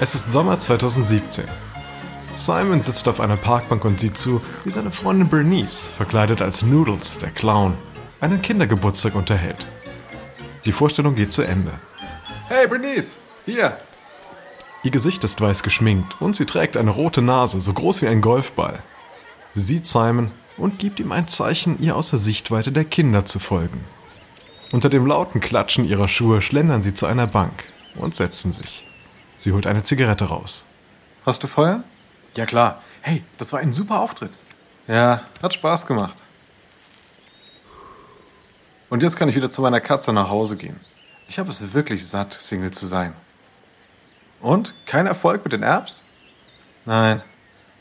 Es ist Sommer 2017. Simon sitzt auf einer Parkbank und sieht zu, wie seine Freundin Bernice, verkleidet als Noodles, der Clown, einen Kindergeburtstag unterhält. Die Vorstellung geht zu Ende. Hey Bernice, hier. Ihr Gesicht ist weiß geschminkt und sie trägt eine rote Nase, so groß wie ein Golfball. Sie sieht Simon und gibt ihm ein Zeichen, ihr aus der Sichtweite der Kinder zu folgen. Unter dem lauten Klatschen ihrer Schuhe schlendern sie zu einer Bank und setzen sich. Sie holt eine Zigarette raus. Hast du Feuer? Ja klar. Hey, das war ein super Auftritt. Ja, hat Spaß gemacht. Und jetzt kann ich wieder zu meiner Katze nach Hause gehen. Ich habe es wirklich satt, Single zu sein. Und? Kein Erfolg mit den Apps? Nein.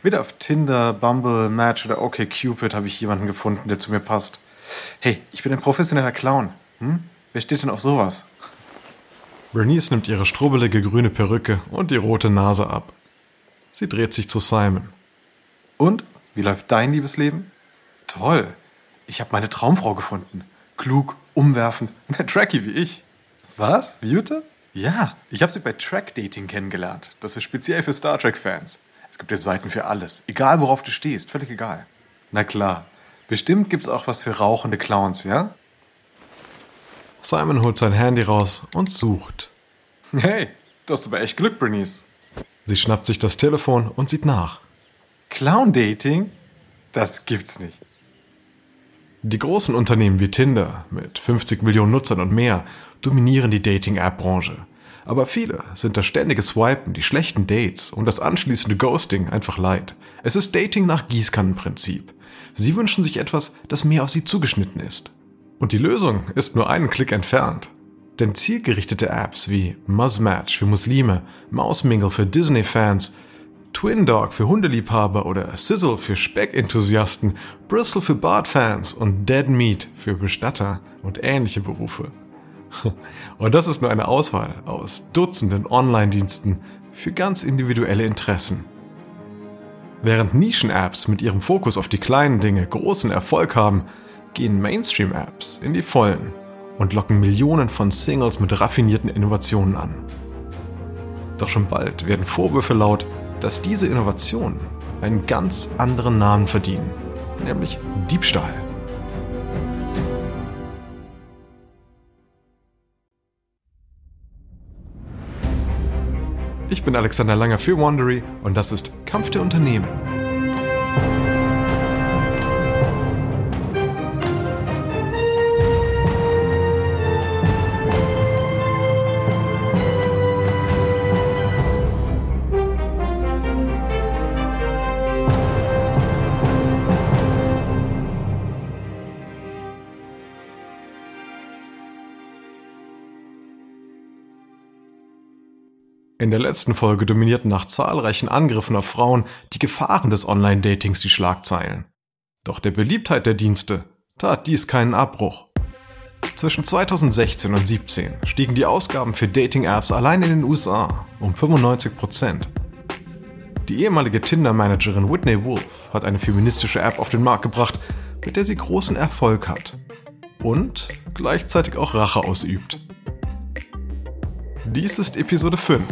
Weder auf Tinder, Bumble, Match oder OkCupid habe ich jemanden gefunden, der zu mir passt. Hey, ich bin ein professioneller Clown. Hm? Wer steht denn auf sowas? Bernice nimmt ihre strubbelige grüne Perücke und die rote Nase ab. Sie dreht sich zu Simon. Und? Wie läuft dein Liebesleben? Toll. Ich habe meine Traumfrau gefunden. Klug, umwerfend, eine Tracky wie ich. Was? Bitte? Ja, ich habe sie bei Track Dating kennengelernt. Das ist speziell für Star Trek-Fans. Es gibt ja Seiten für alles. Egal, worauf du stehst. Völlig egal. Na klar. Bestimmt gibt's auch was für rauchende Clowns, ja? Simon holt sein Handy raus und sucht. Hey, du hast aber echt Glück, Bernice. Sie schnappt sich das Telefon und sieht nach. Clown-Dating? Das gibt's nicht. Die großen Unternehmen wie Tinder mit 50 Millionen Nutzern und mehr dominieren die Dating-App-Branche. Aber viele sind das ständige Swipen, die schlechten Dates und das anschließende Ghosting einfach leid. Es ist Dating nach Gießkannenprinzip. Sie wünschen sich etwas, das mehr auf sie zugeschnitten ist. Und die Lösung ist nur einen Klick entfernt. Denn zielgerichtete Apps wie Muzzmatch für Muslime, Mausmingle für Disney-Fans, Twin Dog für Hundeliebhaber oder Sizzle für Speck-Enthusiasten, Bristle für Bart-Fans und Dead Meat für Bestatter und ähnliche Berufe. Und das ist nur eine Auswahl aus Dutzenden Online-Diensten für ganz individuelle Interessen. Während Nischen-Apps mit ihrem Fokus auf die kleinen Dinge großen Erfolg haben, gehen Mainstream-Apps in die Vollen und locken Millionen von Singles mit raffinierten Innovationen an. Doch schon bald werden Vorwürfe laut, dass diese Innovationen einen ganz anderen Namen verdienen, nämlich Diebstahl. Ich bin Alexander Langer für Wandery und das ist Kampf der Unternehmen. In der letzten Folge dominierten nach zahlreichen Angriffen auf Frauen die Gefahren des Online-Datings die Schlagzeilen. Doch der Beliebtheit der Dienste tat dies keinen Abbruch. Zwischen 2016 und 2017 stiegen die Ausgaben für Dating-Apps allein in den USA um 95 Prozent. Die ehemalige Tinder-Managerin Whitney Wolf hat eine feministische App auf den Markt gebracht, mit der sie großen Erfolg hat und gleichzeitig auch Rache ausübt. Dies ist Episode 5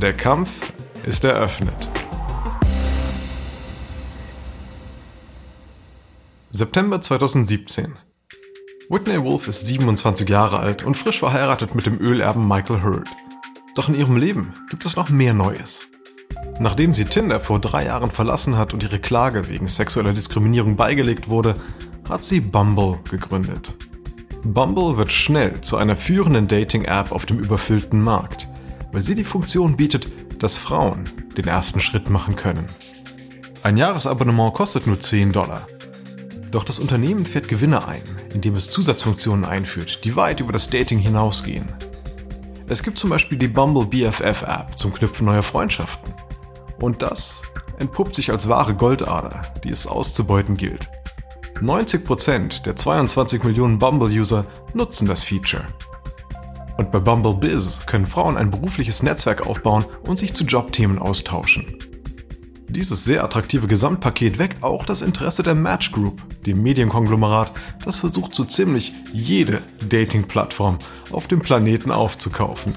der Kampf ist eröffnet. September 2017. Whitney Wolf ist 27 Jahre alt und frisch verheiratet mit dem Ölerben Michael Hurd. Doch in ihrem Leben gibt es noch mehr Neues. Nachdem sie Tinder vor drei Jahren verlassen hat und ihre Klage wegen sexueller Diskriminierung beigelegt wurde, hat sie Bumble gegründet. Bumble wird schnell zu einer führenden Dating-App auf dem überfüllten Markt weil sie die Funktion bietet, dass Frauen den ersten Schritt machen können. Ein Jahresabonnement kostet nur 10 Dollar. Doch das Unternehmen fährt Gewinne ein, indem es Zusatzfunktionen einführt, die weit über das Dating hinausgehen. Es gibt zum Beispiel die Bumble BFF App zum Knüpfen neuer Freundschaften. Und das entpuppt sich als wahre Goldader, die es auszubeuten gilt. 90% der 22 Millionen Bumble-User nutzen das Feature. Und bei Bumble Biz können Frauen ein berufliches Netzwerk aufbauen und sich zu Jobthemen austauschen. Dieses sehr attraktive Gesamtpaket weckt auch das Interesse der Match Group, dem Medienkonglomerat, das versucht so ziemlich jede Dating-Plattform auf dem Planeten aufzukaufen.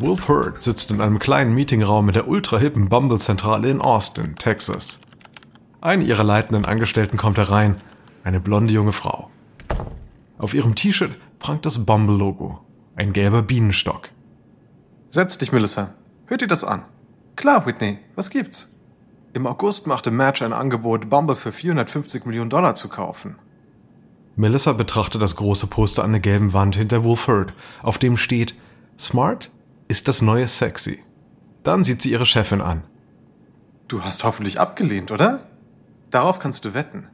Wolf Hurt sitzt in einem kleinen Meetingraum in der ultra-hippen Bumble-Zentrale in Austin, Texas. Eine ihrer leitenden Angestellten kommt herein, eine blonde junge Frau. Auf ihrem T-Shirt prangt das Bumble-Logo, ein gelber Bienenstock. Setz dich, Melissa. Hört dir das an. Klar, Whitney, was gibt's? Im August machte Match ein Angebot, Bumble für 450 Millionen Dollar zu kaufen. Melissa betrachtet das große Poster an der gelben Wand hinter Wolf Hurt, auf dem steht Smart ist das neue Sexy. Dann sieht sie ihre Chefin an. Du hast hoffentlich abgelehnt, oder? Darauf kannst du wetten.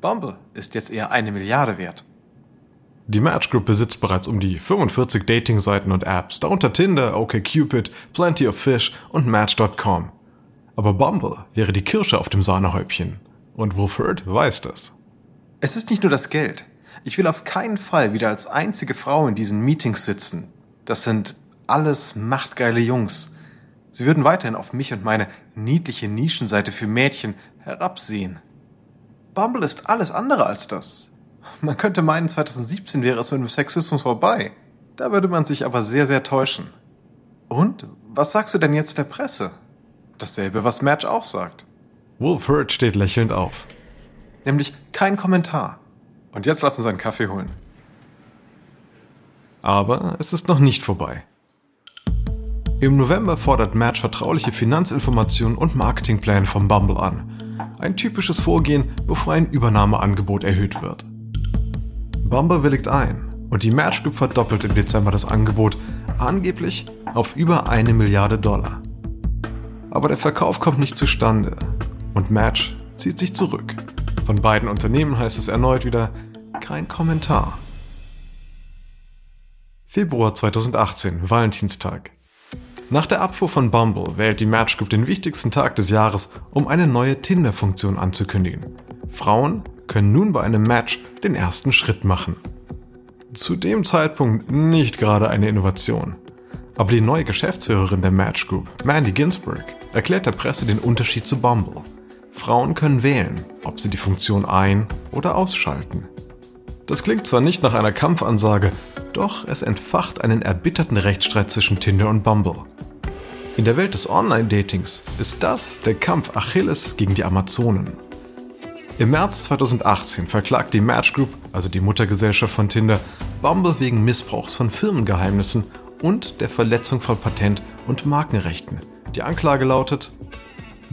Bumble ist jetzt eher eine Milliarde wert. Die Match Group besitzt bereits um die 45 Dating-Seiten und Apps, darunter Tinder, OkCupid, Plenty of Fish und Match.com. Aber Bumble wäre die Kirsche auf dem Sahnehäubchen. Und Wolford weiß das. Es ist nicht nur das Geld. Ich will auf keinen Fall wieder als einzige Frau in diesen Meetings sitzen. Das sind alles machtgeile Jungs. Sie würden weiterhin auf mich und meine niedliche Nischenseite für Mädchen herabsehen. Bumble ist alles andere als das. Man könnte meinen, 2017 wäre es mit dem Sexismus vorbei. Da würde man sich aber sehr, sehr täuschen. Und? Was sagst du denn jetzt der Presse? Dasselbe, was Match auch sagt. Wolf Hurt steht lächelnd auf. Nämlich kein Kommentar. Und jetzt lass uns einen Kaffee holen. Aber es ist noch nicht vorbei. Im November fordert Match vertrauliche Finanzinformationen und Marketingpläne vom Bumble an. Ein typisches Vorgehen, bevor ein Übernahmeangebot erhöht wird. Bumble willigt ein und die Match Group verdoppelt im Dezember das Angebot, angeblich auf über eine Milliarde Dollar. Aber der Verkauf kommt nicht zustande und Match zieht sich zurück. Von beiden Unternehmen heißt es erneut wieder kein Kommentar. Februar 2018, Valentinstag. Nach der Abfuhr von Bumble wählt die Match Group den wichtigsten Tag des Jahres, um eine neue Tinder-Funktion anzukündigen. Frauen können nun bei einem Match den ersten Schritt machen. Zu dem Zeitpunkt nicht gerade eine Innovation. Aber die neue Geschäftsführerin der Match Group, Mandy Ginsburg, erklärt der Presse den Unterschied zu Bumble. Frauen können wählen, ob sie die Funktion ein- oder ausschalten. Das klingt zwar nicht nach einer Kampfansage, doch es entfacht einen erbitterten Rechtsstreit zwischen Tinder und Bumble. In der Welt des Online-Datings ist das der Kampf Achilles gegen die Amazonen. Im März 2018 verklagt die Match Group, also die Muttergesellschaft von Tinder, Bumble wegen Missbrauchs von Firmengeheimnissen und der Verletzung von Patent- und Markenrechten. Die Anklage lautet,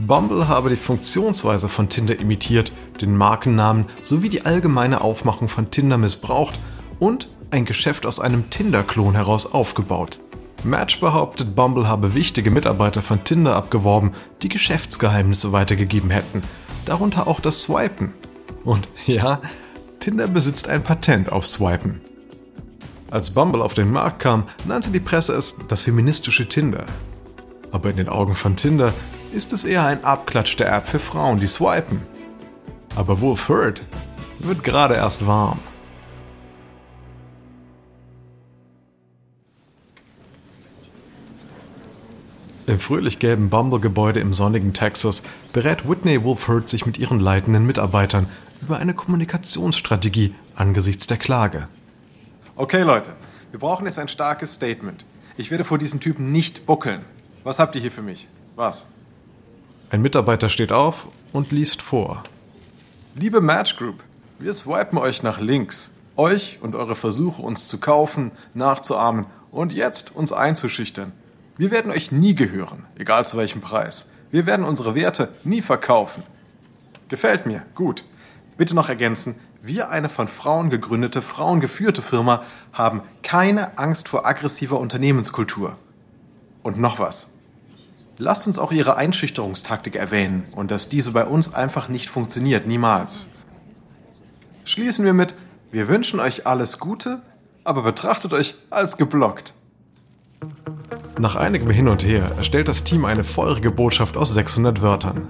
Bumble habe die Funktionsweise von Tinder imitiert, den Markennamen sowie die allgemeine Aufmachung von Tinder missbraucht und ein Geschäft aus einem Tinder-Klon heraus aufgebaut. Match behauptet, Bumble habe wichtige Mitarbeiter von Tinder abgeworben, die Geschäftsgeheimnisse weitergegeben hätten, darunter auch das Swipen. Und ja, Tinder besitzt ein Patent auf Swipen. Als Bumble auf den Markt kam, nannte die Presse es das feministische Tinder. Aber in den Augen von Tinder ist es eher ein Abklatsch der App für Frauen, die swipen. Aber Wolf Hurt wird gerade erst warm. Im fröhlich-gelben Bumble-Gebäude im sonnigen Texas berät Whitney Wolf Hurt sich mit ihren leitenden Mitarbeitern über eine Kommunikationsstrategie angesichts der Klage. Okay, Leute, wir brauchen jetzt ein starkes Statement. Ich werde vor diesen Typen nicht buckeln. Was habt ihr hier für mich? Was? Ein Mitarbeiter steht auf und liest vor. Liebe Match Group, wir swipen euch nach links. Euch und eure Versuche, uns zu kaufen, nachzuahmen und jetzt uns einzuschüchtern. Wir werden euch nie gehören, egal zu welchem Preis. Wir werden unsere Werte nie verkaufen. Gefällt mir, gut. Bitte noch ergänzen, wir, eine von Frauen gegründete, frauengeführte Firma, haben keine Angst vor aggressiver Unternehmenskultur. Und noch was. Lasst uns auch Ihre Einschüchterungstaktik erwähnen und dass diese bei uns einfach nicht funktioniert, niemals. Schließen wir mit, wir wünschen euch alles Gute, aber betrachtet euch als geblockt. Nach einigem Hin und Her erstellt das Team eine feurige Botschaft aus 600 Wörtern.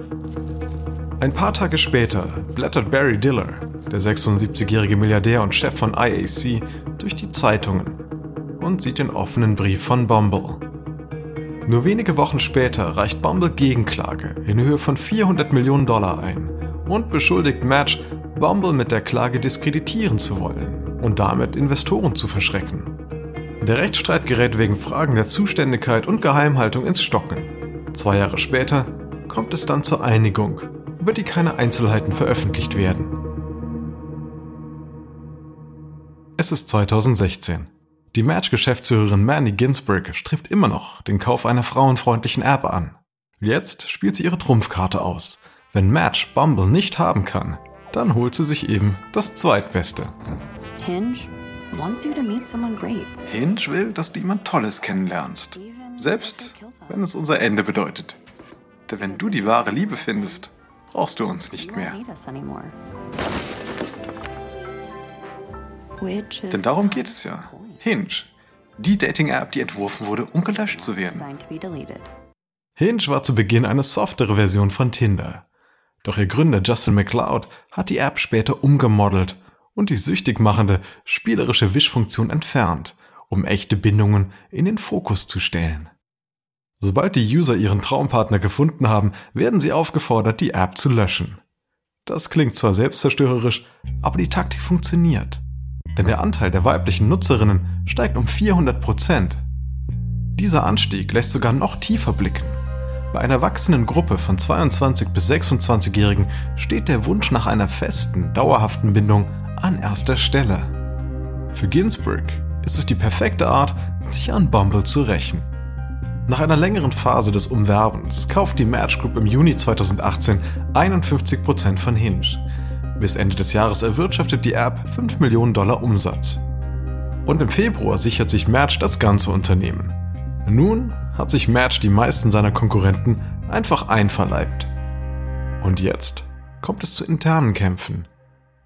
Ein paar Tage später blättert Barry Diller, der 76-jährige Milliardär und Chef von IAC, durch die Zeitungen und sieht den offenen Brief von Bumble. Nur wenige Wochen später reicht Bumble Gegenklage in Höhe von 400 Millionen Dollar ein und beschuldigt Match, Bumble mit der Klage diskreditieren zu wollen und damit Investoren zu verschrecken. Der Rechtsstreit gerät wegen Fragen der Zuständigkeit und Geheimhaltung ins Stocken. Zwei Jahre später kommt es dann zur Einigung, über die keine Einzelheiten veröffentlicht werden. Es ist 2016. Die Match-Geschäftsführerin Mandy Ginsburg strebt immer noch den Kauf einer frauenfreundlichen App an. Jetzt spielt sie ihre Trumpfkarte aus. Wenn Match Bumble nicht haben kann, dann holt sie sich eben das Zweitbeste. Hinge wants you to meet someone great. Hinge will, dass du jemand Tolles kennenlernst. Selbst wenn es unser Ende bedeutet. Denn wenn du die wahre Liebe findest, brauchst du uns nicht mehr. Denn darum geht es ja. Hinge. Die Dating-App, die entworfen wurde, um gelöscht zu werden. Hinge war zu Beginn eine softere Version von Tinder. Doch ihr Gründer Justin McLeod hat die App später umgemodelt und die süchtig machende, spielerische Wischfunktion entfernt, um echte Bindungen in den Fokus zu stellen. Sobald die User ihren Traumpartner gefunden haben, werden sie aufgefordert, die App zu löschen. Das klingt zwar selbstzerstörerisch, aber die Taktik funktioniert. Denn der Anteil der weiblichen Nutzerinnen steigt um 400 Prozent. Dieser Anstieg lässt sogar noch tiefer blicken. Bei einer wachsenden Gruppe von 22 bis 26-Jährigen steht der Wunsch nach einer festen, dauerhaften Bindung an erster Stelle. Für Ginsburg ist es die perfekte Art, sich an Bumble zu rächen. Nach einer längeren Phase des Umwerbens kauft die Match Group im Juni 2018 51% von Hinge. Bis Ende des Jahres erwirtschaftet die App 5 Millionen Dollar Umsatz. Und im Februar sichert sich Match das ganze Unternehmen. Nun hat sich Match die meisten seiner Konkurrenten einfach einverleibt. Und jetzt kommt es zu internen Kämpfen,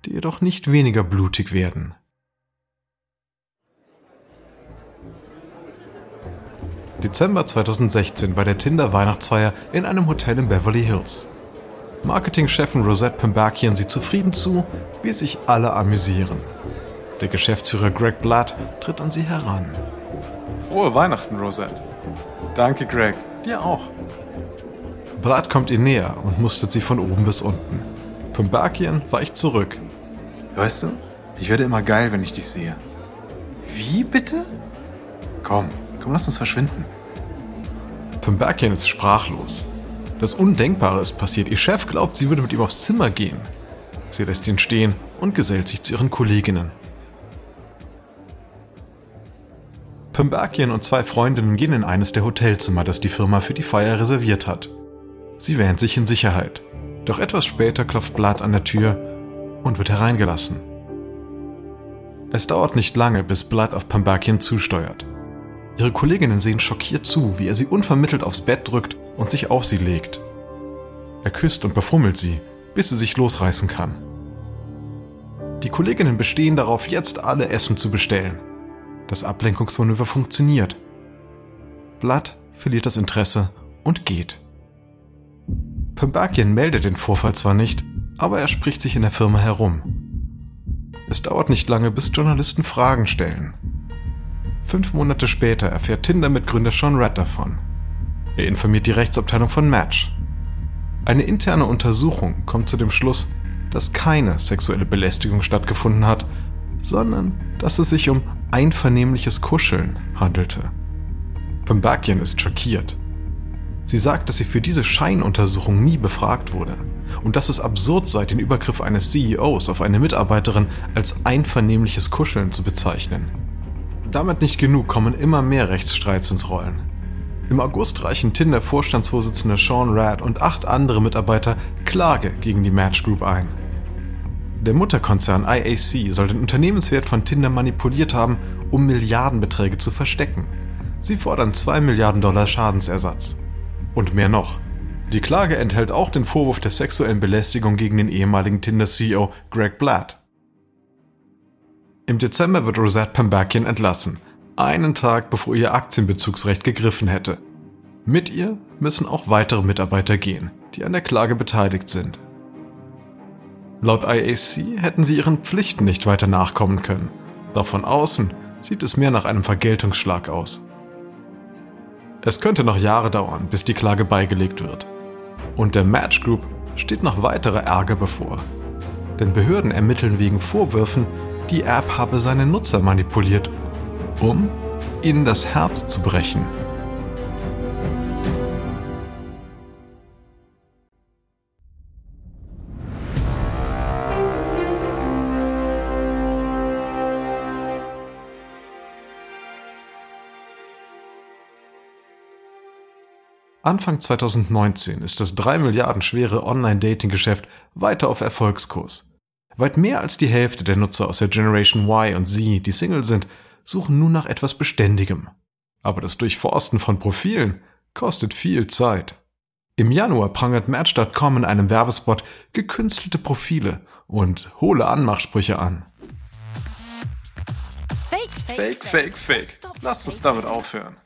die jedoch nicht weniger blutig werden. Dezember 2016 bei der Tinder Weihnachtsfeier in einem Hotel in Beverly Hills. Marketingchefin Rosette Pembakian sieht zufrieden zu, wie sich alle amüsieren. Der Geschäftsführer Greg Blatt tritt an sie heran. Frohe Weihnachten, Rosette. Danke, Greg. Dir auch. Blatt kommt ihr näher und mustert sie von oben bis unten. Pembakian weicht zurück. Weißt du, ich werde immer geil, wenn ich dich sehe. Wie bitte? Komm, komm, lass uns verschwinden. Pembakian ist sprachlos. Das Undenkbare ist passiert. Ihr Chef glaubt, sie würde mit ihm aufs Zimmer gehen. Sie lässt ihn stehen und gesellt sich zu ihren Kolleginnen. Pembakian und zwei Freundinnen gehen in eines der Hotelzimmer, das die Firma für die Feier reserviert hat. Sie wähnt sich in Sicherheit. Doch etwas später klopft Blatt an der Tür und wird hereingelassen. Es dauert nicht lange, bis Blood auf Pembakian zusteuert. Ihre Kolleginnen sehen schockiert zu, wie er sie unvermittelt aufs Bett drückt und sich auf sie legt. Er küsst und befummelt sie, bis sie sich losreißen kann. Die Kolleginnen bestehen darauf, jetzt alle Essen zu bestellen. Das Ablenkungsmanöver funktioniert. Blood verliert das Interesse und geht. Pembakian meldet den Vorfall zwar nicht, aber er spricht sich in der Firma herum. Es dauert nicht lange, bis Journalisten Fragen stellen. Fünf Monate später erfährt Tinder-Mitgründer Sean Red davon. Er informiert die Rechtsabteilung von Match. Eine interne Untersuchung kommt zu dem Schluss, dass keine sexuelle Belästigung stattgefunden hat, sondern dass es sich um einvernehmliches Kuscheln handelte. Pembakian ist schockiert. Sie sagt, dass sie für diese Scheinuntersuchung nie befragt wurde und dass es absurd sei, den Übergriff eines CEOs auf eine Mitarbeiterin als einvernehmliches Kuscheln zu bezeichnen. Damit nicht genug kommen immer mehr Rechtsstreits ins Rollen. Im August reichen Tinder-Vorstandsvorsitzende Sean Rad und acht andere Mitarbeiter Klage gegen die Match Group ein. Der Mutterkonzern IAC soll den Unternehmenswert von Tinder manipuliert haben, um Milliardenbeträge zu verstecken. Sie fordern 2 Milliarden Dollar Schadensersatz. Und mehr noch. Die Klage enthält auch den Vorwurf der sexuellen Belästigung gegen den ehemaligen Tinder-CEO Greg Blatt. Im Dezember wird Rosette Pembakian entlassen, einen Tag bevor ihr Aktienbezugsrecht gegriffen hätte. Mit ihr müssen auch weitere Mitarbeiter gehen, die an der Klage beteiligt sind. Laut IAC hätten sie ihren Pflichten nicht weiter nachkommen können, doch von außen sieht es mehr nach einem Vergeltungsschlag aus. Es könnte noch Jahre dauern, bis die Klage beigelegt wird. Und der Match Group steht noch weiterer Ärger bevor. Denn Behörden ermitteln wegen Vorwürfen, die App habe seine Nutzer manipuliert, um ihnen das Herz zu brechen. Anfang 2019 ist das 3 Milliarden schwere Online-Dating-Geschäft weiter auf Erfolgskurs. Weit mehr als die Hälfte der Nutzer aus der Generation Y und Z, die Single sind, suchen nun nach etwas Beständigem. Aber das Durchforsten von Profilen kostet viel Zeit. Im Januar prangert Match.com in einem Werbespot gekünstelte Profile und hohle Anmachsprüche an. Fake, fake, fake, fake. Lasst uns damit aufhören.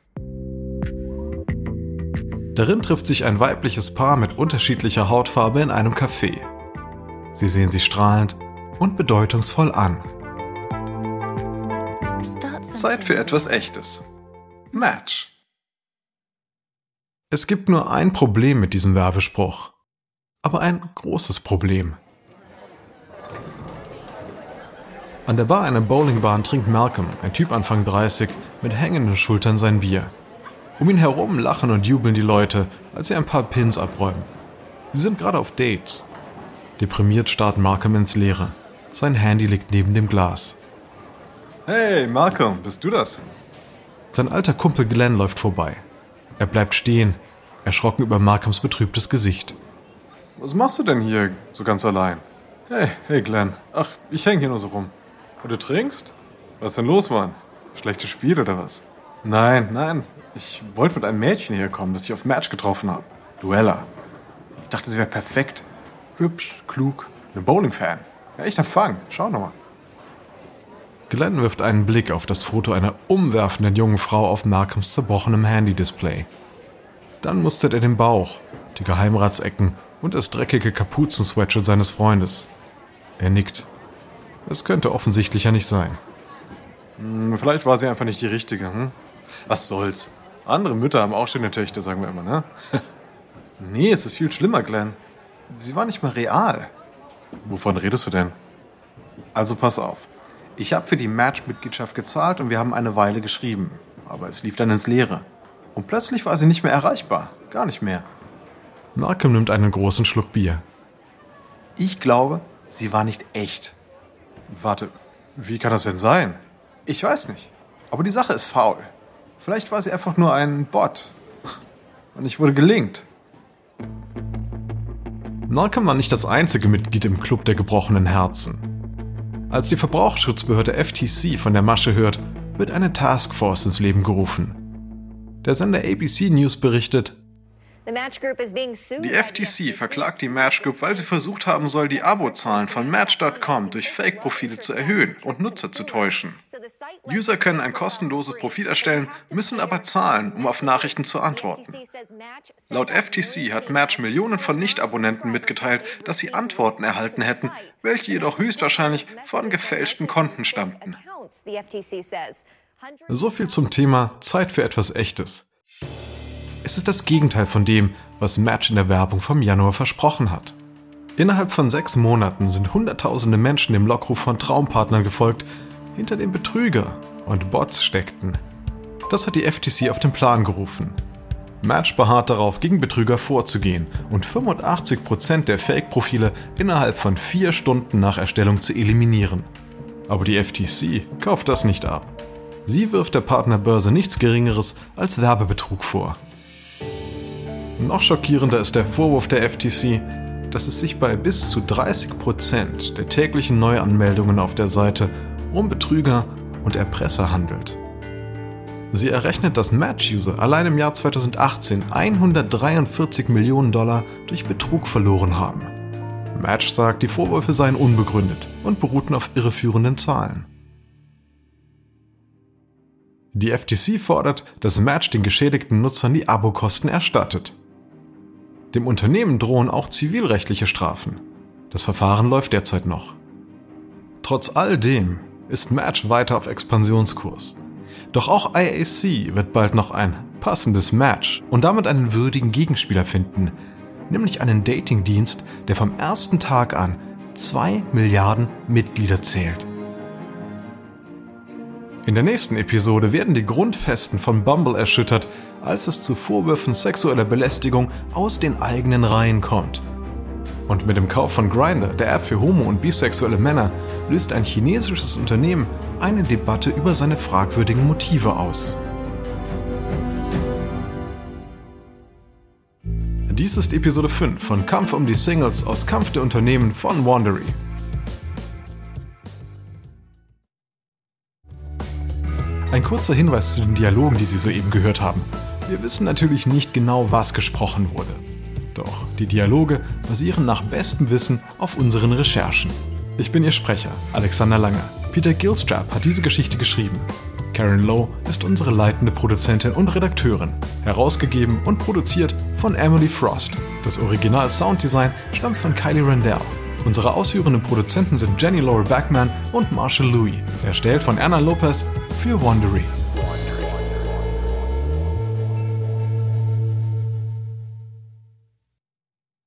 Darin trifft sich ein weibliches Paar mit unterschiedlicher Hautfarbe in einem Café. Sie sehen sich strahlend und bedeutungsvoll an. Zeit für etwas Echtes. Match. Es gibt nur ein Problem mit diesem Werbespruch. Aber ein großes Problem. An der Bar einer Bowlingbahn trinkt Malcolm, ein Typ Anfang 30, mit hängenden Schultern sein Bier. Um ihn herum lachen und jubeln die Leute, als sie ein paar Pins abräumen. Sie sind gerade auf Dates. Deprimiert starrt Malcolm ins Leere. Sein Handy liegt neben dem Glas. Hey, Malcolm, bist du das? Sein alter Kumpel Glenn läuft vorbei. Er bleibt stehen, erschrocken über Malcolms betrübtes Gesicht. Was machst du denn hier so ganz allein? Hey, hey Glenn. Ach, ich hänge hier nur so rum. Und du trinkst? Was ist denn los, Mann? Schlechtes Spiel oder was? Nein, nein, ich wollte mit einem Mädchen herkommen, das ich auf Match getroffen habe. Duella. Ich dachte, sie wäre perfekt. Hübsch, klug, ein Bowling-Fan. Ja, echter Fang. Schau nochmal. Glenn wirft einen Blick auf das Foto einer umwerfenden jungen Frau auf Malcolms zerbrochenem Handy-Display. Dann mustert er den Bauch, die Geheimratsecken und das dreckige Kapuzensweatshirt seines Freundes. Er nickt. Es könnte offensichtlicher nicht sein. Hm, vielleicht war sie einfach nicht die richtige, hm? Was soll's? Andere Mütter haben auch schöne Töchter, sagen wir immer, ne? nee, es ist viel schlimmer, Glenn. Sie war nicht mal real. Wovon redest du denn? Also pass auf. Ich habe für die Match-Mitgliedschaft gezahlt und wir haben eine Weile geschrieben. Aber es lief dann ins Leere. Und plötzlich war sie nicht mehr erreichbar. Gar nicht mehr. Malcolm nimmt einen großen Schluck Bier. Ich glaube, sie war nicht echt. Warte, wie kann das denn sein? Ich weiß nicht. Aber die Sache ist faul. Vielleicht war sie einfach nur ein Bot. Und ich wurde gelingt. Malcolm war nicht das einzige Mitglied im Club der gebrochenen Herzen. Als die Verbraucherschutzbehörde FTC von der Masche hört, wird eine Taskforce ins Leben gerufen. Der Sender ABC News berichtet, die FTC verklagt die Match Group, weil sie versucht haben soll, die Abozahlen von Match.com durch Fake-Profile zu erhöhen und Nutzer zu täuschen. User können ein kostenloses Profil erstellen, müssen aber zahlen, um auf Nachrichten zu antworten. Laut FTC hat Match Millionen von Nicht-Abonnenten mitgeteilt, dass sie Antworten erhalten hätten, welche jedoch höchstwahrscheinlich von gefälschten Konten stammten. So viel zum Thema Zeit für etwas Echtes. Es ist das Gegenteil von dem, was Match in der Werbung vom Januar versprochen hat. Innerhalb von sechs Monaten sind Hunderttausende Menschen dem Lockruf von Traumpartnern gefolgt, hinter dem Betrüger und Bots steckten. Das hat die FTC auf den Plan gerufen. Match beharrt darauf, gegen Betrüger vorzugehen und 85% der Fake-Profile innerhalb von vier Stunden nach Erstellung zu eliminieren. Aber die FTC kauft das nicht ab. Sie wirft der Partnerbörse nichts Geringeres als Werbebetrug vor. Noch schockierender ist der Vorwurf der FTC, dass es sich bei bis zu 30% der täglichen Neuanmeldungen auf der Seite um Betrüger und Erpresser handelt. Sie errechnet, dass Match-User allein im Jahr 2018 143 Millionen Dollar durch Betrug verloren haben. Match sagt, die Vorwürfe seien unbegründet und beruhten auf irreführenden Zahlen. Die FTC fordert, dass Match den geschädigten Nutzern die Abokosten erstattet. Dem Unternehmen drohen auch zivilrechtliche Strafen. Das Verfahren läuft derzeit noch. Trotz all dem ist Match weiter auf Expansionskurs. Doch auch IAC wird bald noch ein passendes Match und damit einen würdigen Gegenspieler finden, nämlich einen Datingdienst, der vom ersten Tag an 2 Milliarden Mitglieder zählt. In der nächsten Episode werden die Grundfesten von Bumble erschüttert, als es zu Vorwürfen sexueller Belästigung aus den eigenen Reihen kommt. Und mit dem Kauf von Grindr, der App für homo- und bisexuelle Männer, löst ein chinesisches Unternehmen eine Debatte über seine fragwürdigen Motive aus. Dies ist Episode 5 von Kampf um die Singles aus Kampf der Unternehmen von Wandery. Ein kurzer Hinweis zu den Dialogen, die Sie soeben gehört haben. Wir wissen natürlich nicht genau, was gesprochen wurde. Doch die Dialoge basieren nach bestem Wissen auf unseren Recherchen. Ich bin Ihr Sprecher, Alexander Lange. Peter Gilstrap hat diese Geschichte geschrieben. Karen Lowe ist unsere leitende Produzentin und Redakteurin, herausgegeben und produziert von Emily Frost. Das Original Sounddesign stammt von Kylie Rendell. Unsere ausführenden Produzenten sind Jenny Laura Backman und Marshall Louis, erstellt von Anna Lopez für Wondery.